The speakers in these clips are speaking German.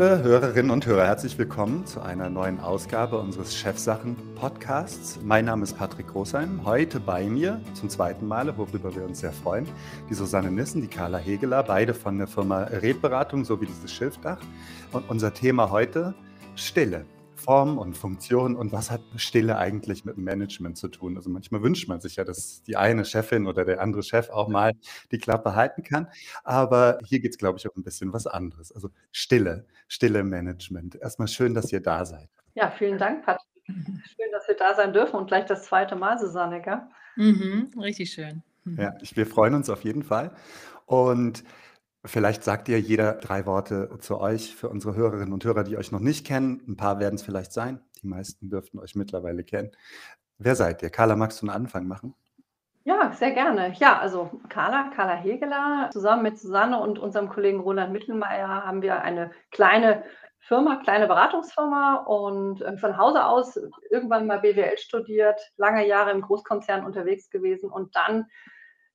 Liebe Hörerinnen und Hörer, herzlich willkommen zu einer neuen Ausgabe unseres Chefsachen-Podcasts. Mein Name ist Patrick Großheim. Heute bei mir zum zweiten Mal, worüber wir uns sehr freuen, die Susanne Nissen, die Carla Hegeler, beide von der Firma Redberatung sowie dieses Schilfdach. Und unser Thema heute Stille. Form und Funktion und was hat Stille eigentlich mit Management zu tun? Also manchmal wünscht man sich ja, dass die eine Chefin oder der andere Chef auch mal die Klappe halten kann. Aber hier geht es, glaube ich, um ein bisschen was anderes. Also Stille, Stille Management. Erstmal schön, dass ihr da seid. Ja, vielen Dank, Patrick. Schön, dass wir da sein dürfen und gleich das zweite Mal, Susanne, gell? Mhm, richtig schön. Ja, ich, wir freuen uns auf jeden Fall. Und Vielleicht sagt ihr jeder drei Worte zu euch für unsere Hörerinnen und Hörer, die euch noch nicht kennen. Ein paar werden es vielleicht sein. Die meisten dürften euch mittlerweile kennen. Wer seid ihr? Carla, magst du einen Anfang machen? Ja, sehr gerne. Ja, also Carla, Carla Hegeler, zusammen mit Susanne und unserem Kollegen Roland Mittelmeier haben wir eine kleine Firma, kleine Beratungsfirma und äh, von Hause aus irgendwann mal BWL studiert, lange Jahre im Großkonzern unterwegs gewesen und dann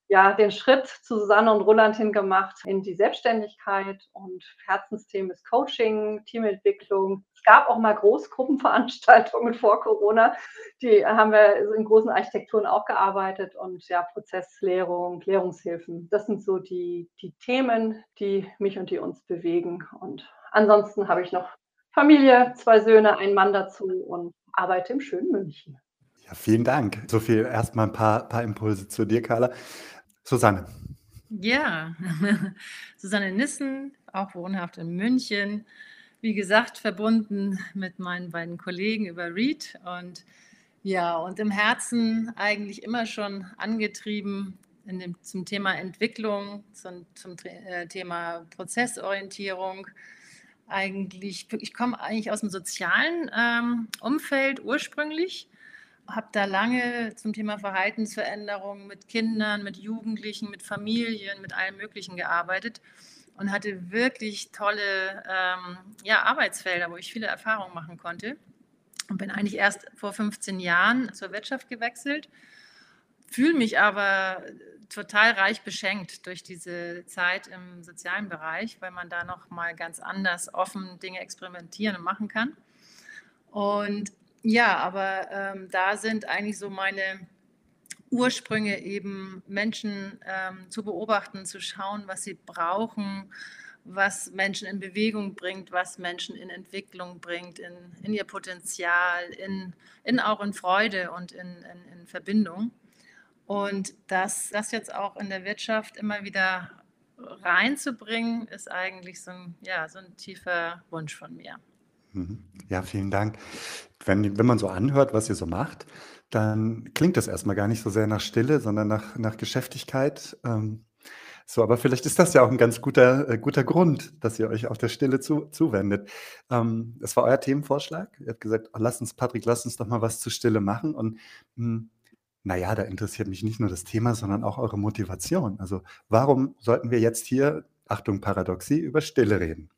ja, den Schritt zu Susanne und Roland hingemacht in die Selbstständigkeit und Herzensthemen ist Coaching, Teamentwicklung. Es gab auch mal Großgruppenveranstaltungen vor Corona, die haben wir in großen Architekturen auch gearbeitet und ja, Prozesslehrung, Klärungshilfen. Das sind so die, die Themen, die mich und die uns bewegen. Und ansonsten habe ich noch Familie, zwei Söhne, einen Mann dazu und arbeite im schönen München. Ja, vielen Dank. So viel erstmal ein paar, paar Impulse zu dir, Carla. Susanne. Ja, Susanne Nissen, auch wohnhaft in München. Wie gesagt, verbunden mit meinen beiden Kollegen über Read und ja, und im Herzen eigentlich immer schon angetrieben dem, zum Thema Entwicklung, zum, zum äh, Thema Prozessorientierung. Eigentlich, ich komme eigentlich aus dem sozialen ähm, Umfeld ursprünglich habe da lange zum Thema Verhaltensveränderung mit Kindern, mit Jugendlichen, mit Familien, mit allem Möglichen gearbeitet und hatte wirklich tolle ähm, ja, Arbeitsfelder, wo ich viele Erfahrungen machen konnte. Und bin eigentlich erst vor 15 Jahren zur Wirtschaft gewechselt, fühle mich aber total reich beschenkt durch diese Zeit im sozialen Bereich, weil man da noch mal ganz anders offen Dinge experimentieren und machen kann. Und ja, aber ähm, da sind eigentlich so meine Ursprünge eben Menschen ähm, zu beobachten, zu schauen, was sie brauchen, was Menschen in Bewegung bringt, was Menschen in Entwicklung bringt, in, in ihr Potenzial, in, in auch in Freude und in, in, in Verbindung. Und das, das jetzt auch in der Wirtschaft immer wieder reinzubringen, ist eigentlich so ein, ja, so ein tiefer Wunsch von mir. Mhm. Ja, vielen Dank. Wenn, wenn man so anhört, was ihr so macht, dann klingt das erstmal gar nicht so sehr nach Stille, sondern nach, nach Geschäftigkeit. Ähm, so, aber vielleicht ist das ja auch ein ganz guter, äh, guter Grund, dass ihr euch auf der Stille zu, zuwendet. Ähm, das war euer Themenvorschlag. Ihr habt gesagt, oh, lass uns, Patrick, lass uns doch mal was zu Stille machen. Und hm, naja, da interessiert mich nicht nur das Thema, sondern auch eure Motivation. Also warum sollten wir jetzt hier, Achtung, Paradoxie, über Stille reden?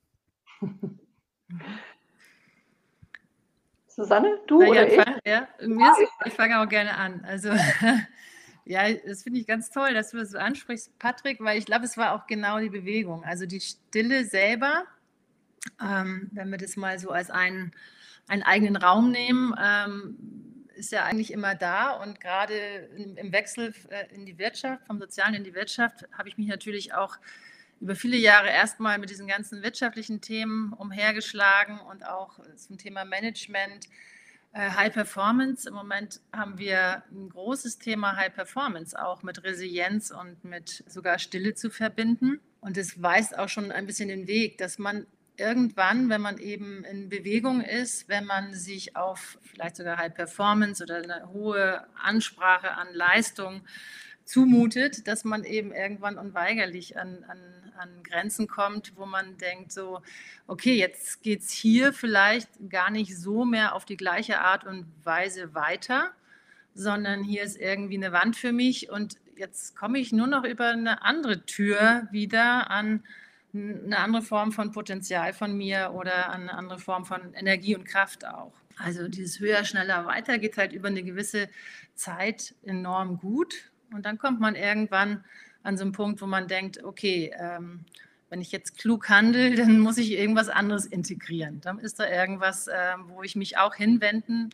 Susanne, du Na, oder ja, ich? Fang, ja, mir ist, ich fange auch gerne an. Also ja, das finde ich ganz toll, dass du das so ansprichst, Patrick, weil ich glaube, es war auch genau die Bewegung. Also die Stille selber, ähm, wenn wir das mal so als einen, einen eigenen Raum nehmen, ähm, ist ja eigentlich immer da und gerade im, im Wechsel äh, in die Wirtschaft, vom Sozialen in die Wirtschaft, habe ich mich natürlich auch über viele Jahre erstmal mit diesen ganzen wirtschaftlichen Themen umhergeschlagen und auch zum Thema Management, äh, High Performance. Im Moment haben wir ein großes Thema High Performance auch mit Resilienz und mit sogar Stille zu verbinden. Und es weist auch schon ein bisschen den Weg, dass man irgendwann, wenn man eben in Bewegung ist, wenn man sich auf vielleicht sogar High Performance oder eine hohe Ansprache an Leistung zumutet, dass man eben irgendwann unweigerlich an, an, an Grenzen kommt, wo man denkt, so, okay, jetzt geht es hier vielleicht gar nicht so mehr auf die gleiche Art und Weise weiter, sondern hier ist irgendwie eine Wand für mich und jetzt komme ich nur noch über eine andere Tür wieder an eine andere Form von Potenzial von mir oder an eine andere Form von Energie und Kraft auch. Also dieses höher, schneller, weiter geht halt über eine gewisse Zeit enorm gut. Und dann kommt man irgendwann an so einen Punkt, wo man denkt, okay, ähm, wenn ich jetzt klug handle, dann muss ich irgendwas anderes integrieren. Dann ist da irgendwas, äh, wo ich mich auch hinwenden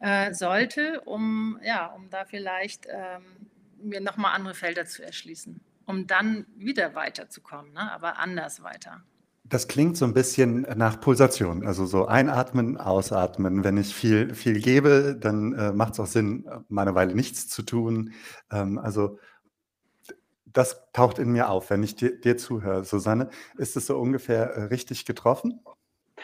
äh, sollte, um, ja, um da vielleicht ähm, mir nochmal andere Felder zu erschließen, um dann wieder weiterzukommen, ne? aber anders weiter. Das klingt so ein bisschen nach Pulsation, also so einatmen, ausatmen. Wenn ich viel, viel gebe, dann äh, macht es auch Sinn, mal eine Weile nichts zu tun. Ähm, also das taucht in mir auf, wenn ich dir, dir zuhöre. Susanne, ist es so ungefähr äh, richtig getroffen?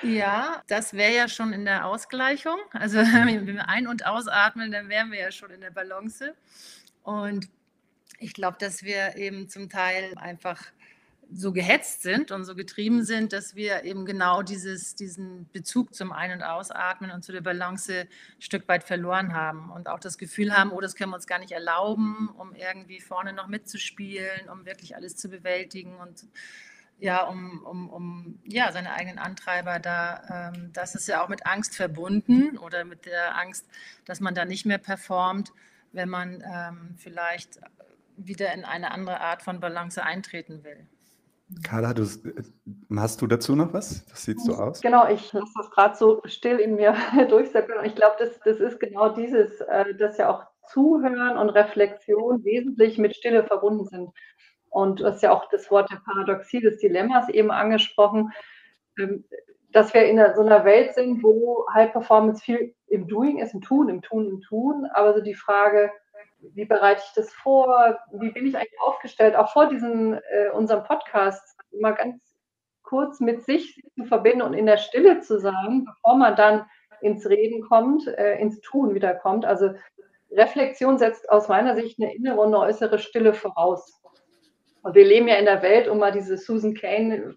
Ja, das wäre ja schon in der Ausgleichung. Also wenn wir ein- und ausatmen, dann wären wir ja schon in der Balance. Und ich glaube, dass wir eben zum Teil einfach so gehetzt sind und so getrieben sind, dass wir eben genau dieses, diesen Bezug zum Ein- und Ausatmen und zu der Balance ein Stück weit verloren haben und auch das Gefühl haben, oh, das können wir uns gar nicht erlauben, um irgendwie vorne noch mitzuspielen, um wirklich alles zu bewältigen und ja, um, um, um ja, seine eigenen Antreiber da, ähm, das ist ja auch mit Angst verbunden oder mit der Angst, dass man da nicht mehr performt, wenn man ähm, vielleicht wieder in eine andere Art von Balance eintreten will. Carla, du, hast du dazu noch was? Das sieht so aus. Genau, ich lasse das gerade so still in mir durchsetzen. Ich glaube, das, das ist genau dieses, äh, dass ja auch Zuhören und Reflexion wesentlich mit Stille verbunden sind. Und du hast ja auch das Wort der Paradoxie des Dilemmas eben angesprochen, ähm, dass wir in so einer Welt sind, wo High Performance viel im Doing ist, im Tun, im Tun, im Tun. Aber so die Frage, wie bereite ich das vor? Wie bin ich eigentlich aufgestellt? Auch vor diesem, äh, unserem Podcast mal ganz kurz mit sich zu verbinden und in der Stille zu sein, bevor man dann ins Reden kommt, äh, ins Tun wieder kommt. Also Reflexion setzt aus meiner Sicht eine innere und eine äußere Stille voraus. Und wir leben ja in der Welt, um mal diese Susan Kane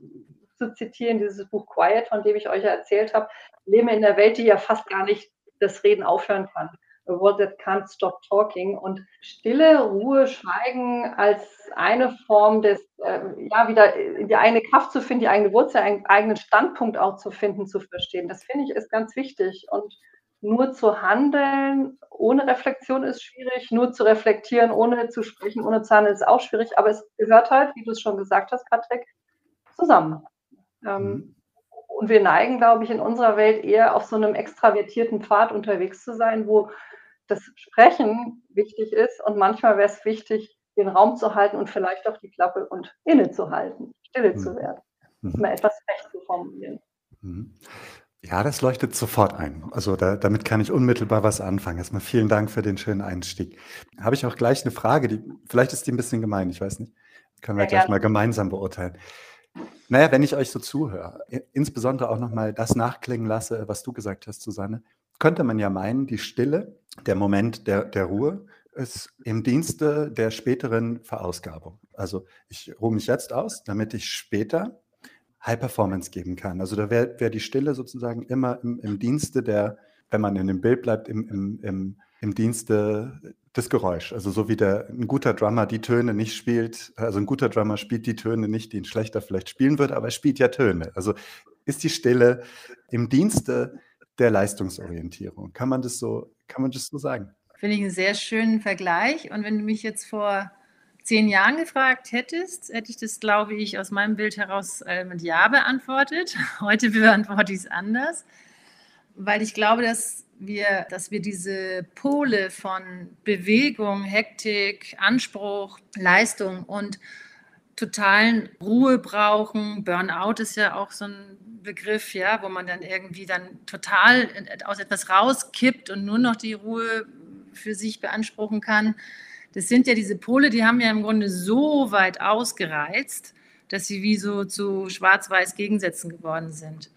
zu zitieren, dieses Buch Quiet, von dem ich euch ja erzählt habe, leben wir in der Welt, die ja fast gar nicht das Reden aufhören kann world that can't stop talking. Und Stille, Ruhe, Schweigen als eine Form des, äh, ja, wieder die eigene Kraft zu finden, die eigene Wurzel, einen eigenen Standpunkt auch zu finden, zu verstehen. Das finde ich ist ganz wichtig. Und nur zu handeln ohne Reflexion ist schwierig, nur zu reflektieren, ohne zu sprechen, ohne zu handeln ist auch schwierig, aber es gehört halt, wie du es schon gesagt hast, Patrick, zusammen. Ähm, mhm. Und wir neigen, glaube ich, in unserer Welt eher auf so einem extravertierten Pfad unterwegs zu sein, wo das Sprechen wichtig ist und manchmal wäre es wichtig, den Raum zu halten und vielleicht auch die Klappe und inne zu halten, stille mhm. zu werden, mhm. mal etwas recht zu formulieren. Mhm. Ja, das leuchtet sofort ein. Also da, damit kann ich unmittelbar was anfangen. Erstmal vielen Dank für den schönen Einstieg. Habe ich auch gleich eine Frage, die vielleicht ist die ein bisschen gemein, ich weiß nicht. Können wir ja, gleich gerne. mal gemeinsam beurteilen. Naja, wenn ich euch so zuhöre, insbesondere auch nochmal das nachklingen lasse, was du gesagt hast, Susanne, könnte man ja meinen, die Stille, der Moment der, der Ruhe, ist im Dienste der späteren Verausgabung. Also ich ruhe mich jetzt aus, damit ich später High Performance geben kann. Also da wäre wär die Stille sozusagen immer im, im, Dienste der, wenn man in dem Bild bleibt, im, im, im, im Dienste des Geräusch. Also so wie der, ein guter Drummer die Töne nicht spielt, also ein guter Drummer spielt die Töne nicht, die ein schlechter vielleicht spielen würde, aber er spielt ja Töne. Also ist die Stille im Dienste der Leistungsorientierung. Kann man das so, kann man das so sagen? Finde ich einen sehr schönen Vergleich. Und wenn du mich jetzt vor zehn Jahren gefragt hättest, hätte ich das, glaube ich, aus meinem Bild heraus äh, mit Ja beantwortet. Heute beantworte ich es anders, weil ich glaube, dass wir, dass wir diese Pole von Bewegung, Hektik, Anspruch, Leistung und totalen Ruhe brauchen. Burnout ist ja auch so ein Begriff, ja, wo man dann irgendwie dann total aus etwas rauskippt und nur noch die Ruhe für sich beanspruchen kann. Das sind ja diese Pole, die haben ja im Grunde so weit ausgereizt, dass sie wie so zu schwarz-weiß Gegensätzen geworden sind.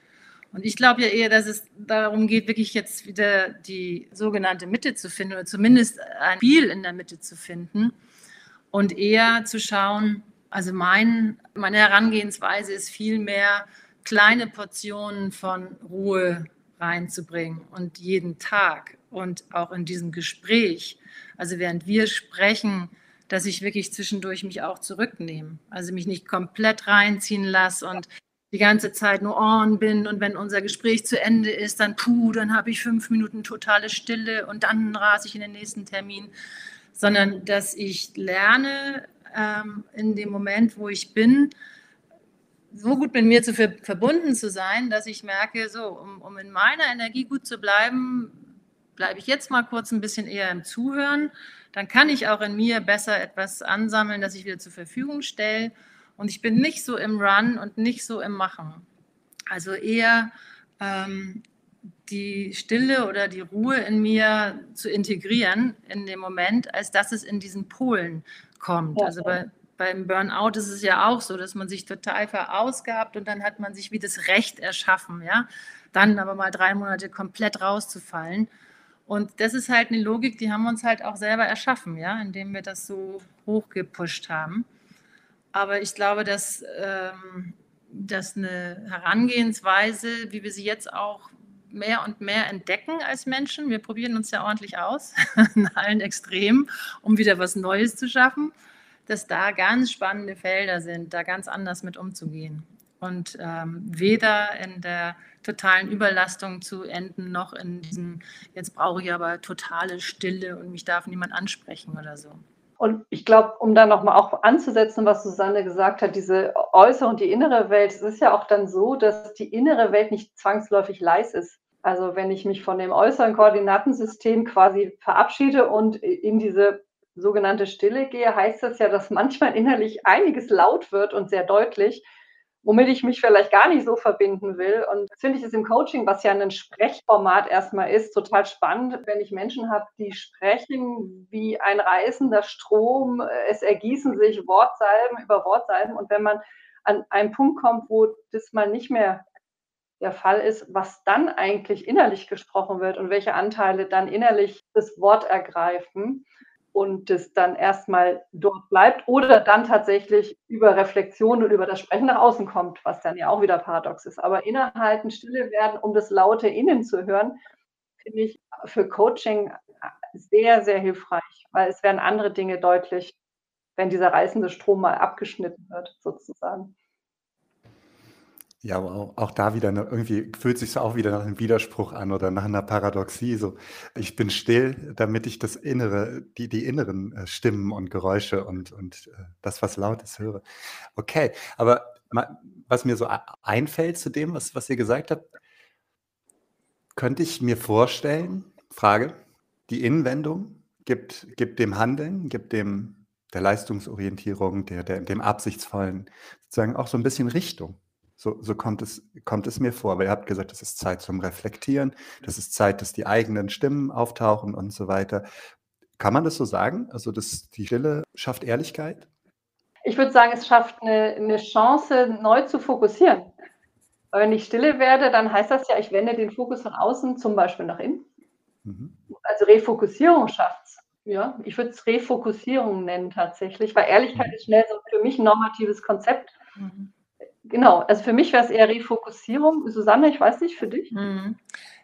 Und ich glaube ja eher, dass es darum geht, wirklich jetzt wieder die sogenannte Mitte zu finden oder zumindest ein Spiel in der Mitte zu finden und eher zu schauen, also mein, meine Herangehensweise ist vielmehr, kleine Portionen von Ruhe reinzubringen und jeden Tag und auch in diesem Gespräch, also während wir sprechen, dass ich wirklich zwischendurch mich auch zurücknehme, also mich nicht komplett reinziehen lasse und die ganze Zeit nur on bin und wenn unser Gespräch zu Ende ist, dann puh, dann habe ich fünf Minuten totale Stille und dann rase ich in den nächsten Termin, sondern dass ich lerne ähm, in dem Moment, wo ich bin, so gut mit mir zu ver verbunden zu sein, dass ich merke, so, um, um in meiner Energie gut zu bleiben, bleibe ich jetzt mal kurz ein bisschen eher im Zuhören. Dann kann ich auch in mir besser etwas ansammeln, das ich wieder zur Verfügung stelle und ich bin nicht so im Run und nicht so im Machen. Also eher ähm, die Stille oder die Ruhe in mir zu integrieren in dem Moment, als dass es in diesen Polen kommt. Also bei, beim Burnout ist es ja auch so, dass man sich total verausgabt und dann hat man sich wie das Recht erschaffen, ja, dann aber mal drei Monate komplett rauszufallen. Und das ist halt eine Logik, die haben wir uns halt auch selber erschaffen, ja, indem wir das so hochgepusht haben. Aber ich glaube, dass, ähm, dass eine Herangehensweise, wie wir sie jetzt auch mehr und mehr entdecken als Menschen, wir probieren uns ja ordentlich aus, in allen Extremen, um wieder was Neues zu schaffen, dass da ganz spannende Felder sind, da ganz anders mit umzugehen. Und ähm, weder in der totalen Überlastung zu enden, noch in diesem, jetzt brauche ich aber totale Stille und mich darf niemand ansprechen oder so. Und ich glaube, um da nochmal auch anzusetzen, was Susanne gesagt hat, diese äußere und die innere Welt, es ist ja auch dann so, dass die innere Welt nicht zwangsläufig leis ist. Also wenn ich mich von dem äußeren Koordinatensystem quasi verabschiede und in diese sogenannte Stille gehe, heißt das ja, dass manchmal innerlich einiges laut wird und sehr deutlich womit ich mich vielleicht gar nicht so verbinden will. Und das finde ich es im Coaching, was ja ein Sprechformat erstmal ist, total spannend, wenn ich Menschen habe, die sprechen wie ein reißender Strom. Es ergießen sich Wortsalben über Wortsalben. Und wenn man an einen Punkt kommt, wo das mal nicht mehr der Fall ist, was dann eigentlich innerlich gesprochen wird und welche Anteile dann innerlich das Wort ergreifen, und es dann erstmal dort bleibt oder dann tatsächlich über Reflexion und über das Sprechen nach außen kommt, was dann ja auch wieder paradox ist. Aber innehalten, stille werden, um das laute Innen zu hören, finde ich für Coaching sehr, sehr hilfreich, weil es werden andere Dinge deutlich, wenn dieser reißende Strom mal abgeschnitten wird, sozusagen. Ja, aber auch da wieder irgendwie fühlt sich auch wieder nach einem Widerspruch an oder nach einer Paradoxie. So, ich bin still, damit ich das Innere, die, die inneren äh, Stimmen und Geräusche und, und äh, das, was laut ist, höre. Okay, aber was mir so einfällt zu dem, was, was ihr gesagt habt, könnte ich mir vorstellen, Frage, die Innenwendung gibt, gibt dem Handeln, gibt dem der Leistungsorientierung, der, der, dem Absichtsvollen sozusagen auch so ein bisschen Richtung. So, so kommt, es, kommt es mir vor. Weil ihr habt gesagt, es ist Zeit zum Reflektieren, das ist Zeit, dass die eigenen Stimmen auftauchen und so weiter. Kann man das so sagen? Also dass die Stille schafft Ehrlichkeit? Ich würde sagen, es schafft eine, eine Chance, neu zu fokussieren. Weil wenn ich stille werde, dann heißt das ja, ich wende den Fokus von außen zum Beispiel nach innen. Mhm. Also Refokussierung schafft es. Ja, ich würde es Refokussierung nennen tatsächlich, weil Ehrlichkeit mhm. ist schnell so für mich ein normatives Konzept. Mhm. Genau, also für mich wäre es eher Refokussierung. Susanne, ich weiß nicht, für dich? Mhm.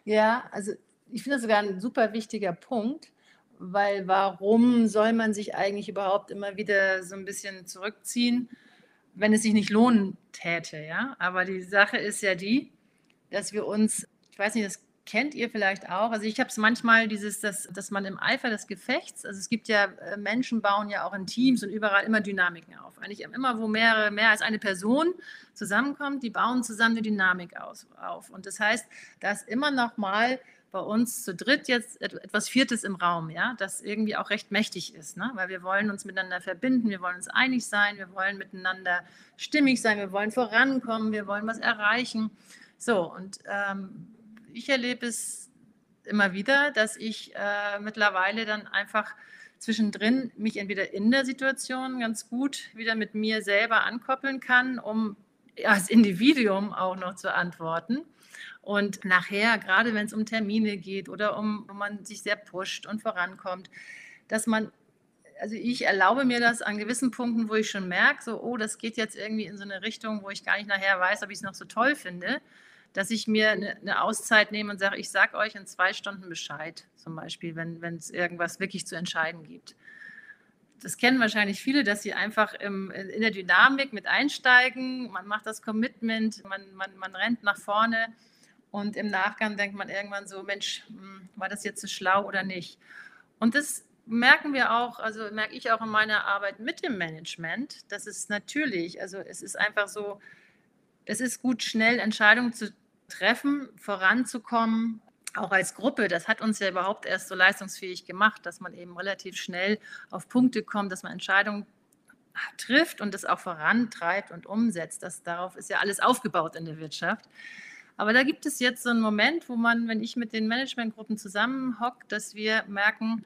Ja, also ich finde das sogar ein super wichtiger Punkt, weil warum soll man sich eigentlich überhaupt immer wieder so ein bisschen zurückziehen, wenn es sich nicht lohnen täte, ja? Aber die Sache ist ja die, dass wir uns, ich weiß nicht, das kennt ihr vielleicht auch. Also ich habe es manchmal dieses, dass, dass man im Eifer des Gefechts, also es gibt ja, äh, Menschen bauen ja auch in Teams und überall immer Dynamiken auf. Eigentlich immer, wo mehrere, mehr als eine Person zusammenkommt, die bauen zusammen eine Dynamik aus, auf. Und das heißt, da ist immer noch mal bei uns zu dritt jetzt etwas Viertes im Raum, ja, das irgendwie auch recht mächtig ist, ne? weil wir wollen uns miteinander verbinden, wir wollen uns einig sein, wir wollen miteinander stimmig sein, wir wollen vorankommen, wir wollen was erreichen. So, und ähm, ich erlebe es immer wieder, dass ich äh, mittlerweile dann einfach zwischendrin mich entweder in der Situation ganz gut wieder mit mir selber ankoppeln kann, um als Individuum auch noch zu antworten. Und nachher, gerade wenn es um Termine geht oder um, wo man sich sehr pusht und vorankommt, dass man also ich erlaube mir das an gewissen Punkten, wo ich schon merke, so, oh, das geht jetzt irgendwie in so eine Richtung, wo ich gar nicht nachher weiß, ob ich es noch so toll finde, dass ich mir eine, eine Auszeit nehme und sage, ich sage euch in zwei Stunden Bescheid, zum Beispiel, wenn es irgendwas wirklich zu entscheiden gibt. Das kennen wahrscheinlich viele, dass sie einfach im, in der Dynamik mit einsteigen, man macht das Commitment, man, man, man rennt nach vorne und im Nachgang denkt man irgendwann so, Mensch, hm, war das jetzt so schlau oder nicht? Und das merken wir auch, also merke ich auch in meiner Arbeit mit dem Management, dass es natürlich, also es ist einfach so, es ist gut, schnell Entscheidungen zu treffen, voranzukommen, auch als Gruppe. Das hat uns ja überhaupt erst so leistungsfähig gemacht, dass man eben relativ schnell auf Punkte kommt, dass man Entscheidungen trifft und das auch vorantreibt und umsetzt. Das, darauf ist ja alles aufgebaut in der Wirtschaft. Aber da gibt es jetzt so einen Moment, wo man, wenn ich mit den Managementgruppen zusammenhockt, dass wir merken,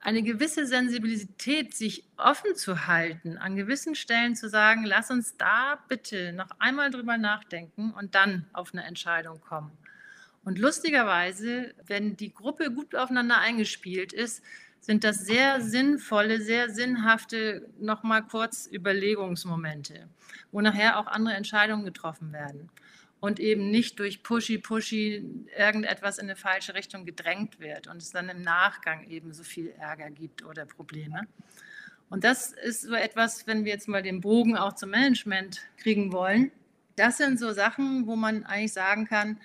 eine gewisse Sensibilität, sich offen zu halten, an gewissen Stellen zu sagen, lass uns da bitte noch einmal drüber nachdenken und dann auf eine Entscheidung kommen. Und lustigerweise, wenn die Gruppe gut aufeinander eingespielt ist, sind das sehr sinnvolle, sehr sinnhafte, nochmal kurz Überlegungsmomente, wo nachher auch andere Entscheidungen getroffen werden und eben nicht durch Pushy, Pushy irgendetwas in eine falsche Richtung gedrängt wird und es dann im Nachgang eben so viel Ärger gibt oder Probleme. Und das ist so etwas, wenn wir jetzt mal den Bogen auch zum Management kriegen wollen. Das sind so Sachen, wo man eigentlich sagen kann,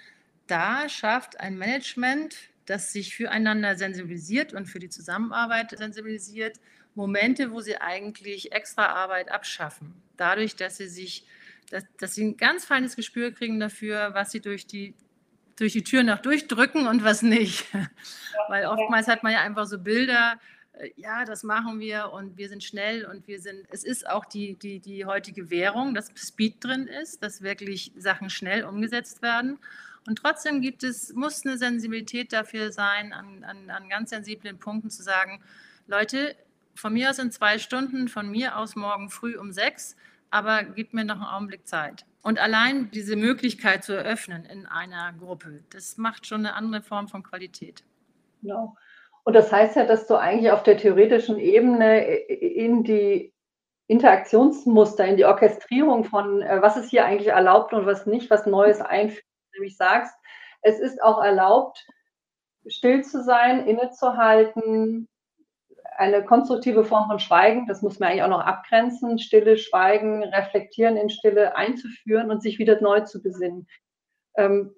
da schafft ein Management, das sich füreinander sensibilisiert und für die Zusammenarbeit sensibilisiert, Momente, wo sie eigentlich extra Arbeit abschaffen. Dadurch, dass sie sich dass, dass sie ein ganz feines Gespür kriegen dafür, was sie durch die, durch die Tür noch durchdrücken und was nicht. Weil oftmals hat man ja einfach so Bilder, äh, ja, das machen wir und wir sind schnell und wir sind, es ist auch die, die, die heutige Währung, dass Speed drin ist, dass wirklich Sachen schnell umgesetzt werden. Und trotzdem gibt es, muss eine Sensibilität dafür sein, an, an, an ganz sensiblen Punkten zu sagen, Leute, von mir aus in zwei Stunden, von mir aus morgen früh um sechs, aber gib mir noch einen Augenblick Zeit. Und allein diese Möglichkeit zu eröffnen in einer Gruppe, das macht schon eine andere Form von Qualität. Genau. Und das heißt ja, dass du eigentlich auf der theoretischen Ebene in die Interaktionsmuster, in die Orchestrierung von, äh, was ist hier eigentlich erlaubt und was nicht, was Neues einführst, nämlich sagst, es ist auch erlaubt, still zu sein, innezuhalten, eine konstruktive Form von Schweigen, das muss man eigentlich auch noch abgrenzen, Stille, Schweigen, Reflektieren in Stille einzuführen und sich wieder neu zu besinnen. Ähm,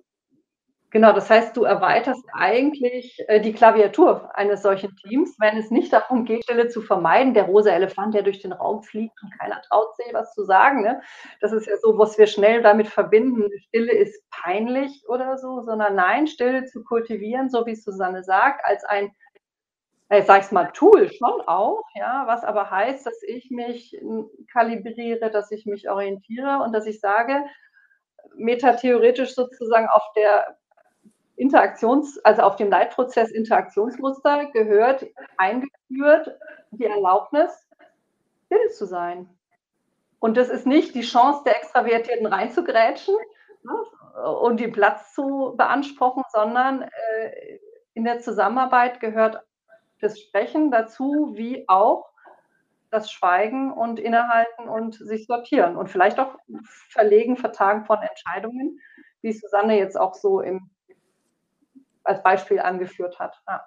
genau, das heißt, du erweiterst eigentlich äh, die Klaviatur eines solchen Teams, wenn es nicht darum geht, Stille zu vermeiden, der rosa Elefant, der durch den Raum fliegt und keiner traut sich was zu sagen. Ne? Das ist ja so, was wir schnell damit verbinden, Stille ist peinlich oder so, sondern nein, Stille zu kultivieren, so wie Susanne sagt, als ein ich sage es mal, Tool schon auch, ja, was aber heißt, dass ich mich hm, kalibriere, dass ich mich orientiere und dass ich sage, metatheoretisch sozusagen auf der Interaktions-, also auf dem Leitprozess Interaktionsmuster gehört eingeführt die Erlaubnis, still zu sein. Und das ist nicht die Chance der Extravertierten reinzugrätschen ne, und den Platz zu beanspruchen, sondern äh, in der Zusammenarbeit gehört das Sprechen dazu, wie auch das Schweigen und Innehalten und sich sortieren und vielleicht auch Verlegen, Vertagen von Entscheidungen, wie Susanne jetzt auch so im, als Beispiel angeführt hat. Ja.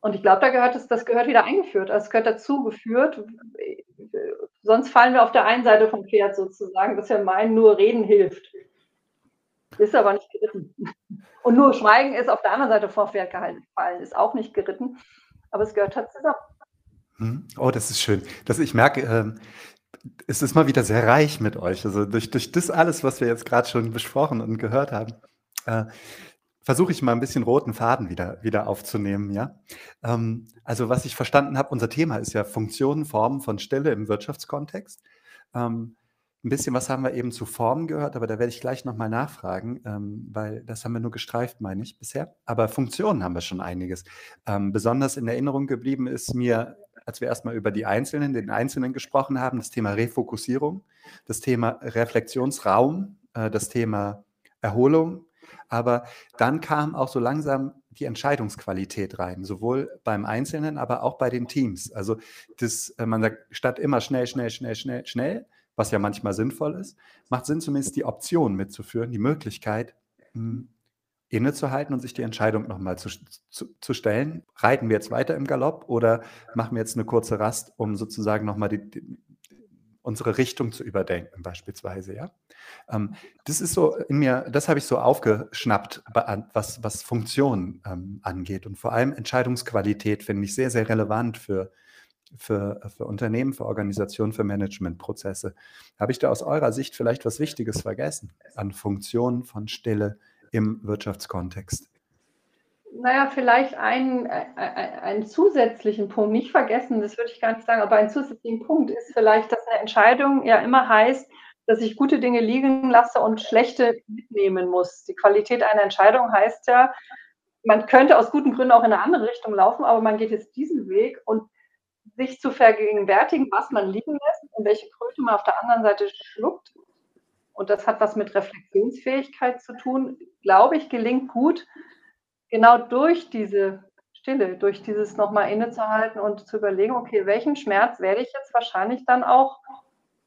Und ich glaube, da gehört es, das gehört wieder eingeführt, also es gehört dazu geführt. Sonst fallen wir auf der einen Seite vom Pferd sozusagen, dass wir meinen, nur reden hilft. Ist aber nicht geritten. Und nur Schweigen ist auf der anderen Seite vor Pferd gehalten ist auch nicht geritten. Aber es gehört halt zusammen. Hm. Oh, das ist schön. Das, ich merke, äh, es ist mal wieder sehr reich mit euch. Also durch, durch das alles, was wir jetzt gerade schon besprochen und gehört haben, äh, versuche ich mal ein bisschen roten Faden wieder, wieder aufzunehmen. Ja? Ähm, also was ich verstanden habe, unser Thema ist ja Funktionen, Formen von Stille im Wirtschaftskontext. Ähm, ein bisschen was haben wir eben zu Formen gehört, aber da werde ich gleich nochmal nachfragen, ähm, weil das haben wir nur gestreift, meine ich, bisher. Aber Funktionen haben wir schon einiges. Ähm, besonders in Erinnerung geblieben ist mir, als wir erstmal über die Einzelnen, den Einzelnen gesprochen haben, das Thema Refokussierung, das Thema Reflexionsraum, äh, das Thema Erholung, Aber dann kam auch so langsam die Entscheidungsqualität rein, sowohl beim Einzelnen, aber auch bei den Teams. Also das, äh, man sagt, statt immer schnell, schnell, schnell, schnell, schnell, was ja manchmal sinnvoll ist, macht Sinn zumindest die Option mitzuführen, die Möglichkeit, hm, innezuhalten und sich die Entscheidung nochmal zu, zu, zu, stellen. Reiten wir jetzt weiter im Galopp oder machen wir jetzt eine kurze Rast, um sozusagen nochmal die, die, unsere Richtung zu überdenken, beispielsweise, ja. Ähm, das ist so in mir, das habe ich so aufgeschnappt, was, was Funktion ähm, angeht. Und vor allem Entscheidungsqualität finde ich sehr, sehr relevant für, für, für Unternehmen, für Organisationen, für Managementprozesse. Habe ich da aus eurer Sicht vielleicht was Wichtiges vergessen an Funktionen von Stille im Wirtschaftskontext? Naja, vielleicht einen, äh, äh, einen zusätzlichen Punkt, nicht vergessen, das würde ich gar nicht sagen, aber ein zusätzlichen Punkt ist vielleicht, dass eine Entscheidung ja immer heißt, dass ich gute Dinge liegen lasse und schlechte mitnehmen muss. Die Qualität einer Entscheidung heißt ja, man könnte aus guten Gründen auch in eine andere Richtung laufen, aber man geht jetzt diesen Weg und sich zu vergegenwärtigen, was man liegen lässt und welche Kröte man auf der anderen Seite schluckt. Und das hat was mit Reflexionsfähigkeit zu tun, glaube ich, gelingt gut, genau durch diese Stille, durch dieses nochmal innezuhalten und zu überlegen, okay, welchen Schmerz werde ich jetzt wahrscheinlich dann auch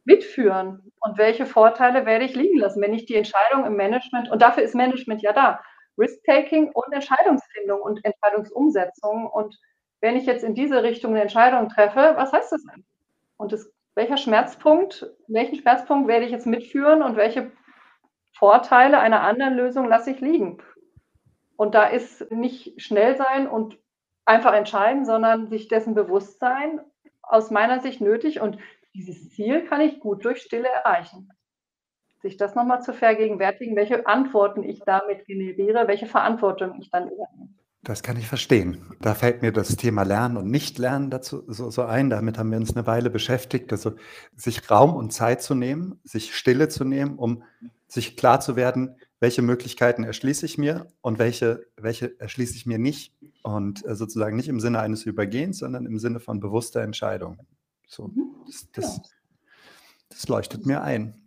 mitführen und welche Vorteile werde ich liegen lassen, wenn ich die Entscheidung im Management, und dafür ist Management ja da, Risk-Taking und Entscheidungsfindung und Entscheidungsumsetzung. Und wenn ich jetzt in diese Richtung eine Entscheidung treffe, was heißt das eigentlich? Und das, welcher Schmerzpunkt, welchen Schmerzpunkt werde ich jetzt mitführen und welche Vorteile einer anderen Lösung lasse ich liegen? Und da ist nicht schnell sein und einfach entscheiden, sondern sich dessen bewusst sein, aus meiner Sicht nötig. Und dieses Ziel kann ich gut durch Stille erreichen. Sich das nochmal zu vergegenwärtigen, welche Antworten ich damit generiere, welche Verantwortung ich dann übernehme. Das kann ich verstehen. Da fällt mir das Thema Lernen und Nicht-Lernen dazu so, so, ein. Damit haben wir uns eine Weile beschäftigt. Also sich Raum und Zeit zu nehmen, sich Stille zu nehmen, um sich klar zu werden, welche Möglichkeiten erschließe ich mir und welche, welche erschließe ich mir nicht. Und äh, sozusagen nicht im Sinne eines Übergehens, sondern im Sinne von bewusster Entscheidung. So, mhm. das, das, das leuchtet mir ein.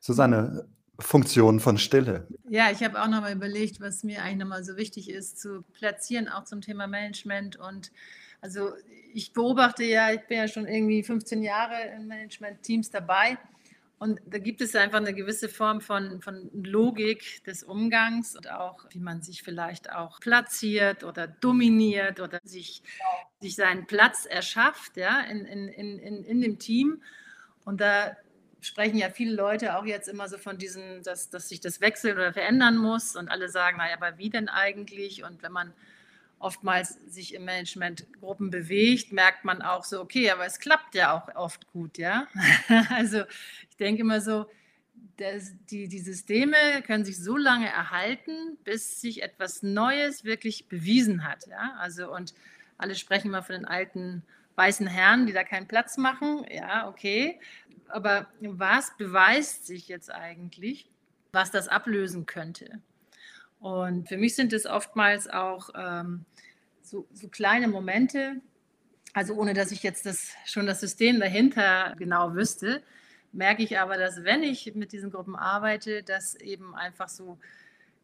Susanne, Funktion von Stille. Ja, ich habe auch nochmal überlegt, was mir eigentlich nochmal so wichtig ist, zu platzieren, auch zum Thema Management. Und also ich beobachte ja, ich bin ja schon irgendwie 15 Jahre in Management-Teams dabei. Und da gibt es einfach eine gewisse Form von, von Logik des Umgangs und auch, wie man sich vielleicht auch platziert oder dominiert oder sich, sich seinen Platz erschafft ja, in, in, in, in dem Team. Und da sprechen ja viele Leute auch jetzt immer so von diesem, dass, dass sich das wechseln oder verändern muss. Und alle sagen, naja, aber wie denn eigentlich? Und wenn man oftmals sich im Managementgruppen bewegt, merkt man auch so, okay, aber es klappt ja auch oft gut, ja. also ich denke immer so, das, die, die Systeme können sich so lange erhalten, bis sich etwas Neues wirklich bewiesen hat, ja. Also und alle sprechen immer von den alten weißen Herren, die da keinen Platz machen, ja, okay. Aber was beweist sich jetzt eigentlich, was das ablösen könnte? Und für mich sind es oftmals auch ähm, so, so, kleine Momente, also ohne dass ich jetzt das, schon das System dahinter genau wüsste, merke ich aber, dass wenn ich mit diesen Gruppen arbeite, dass eben einfach so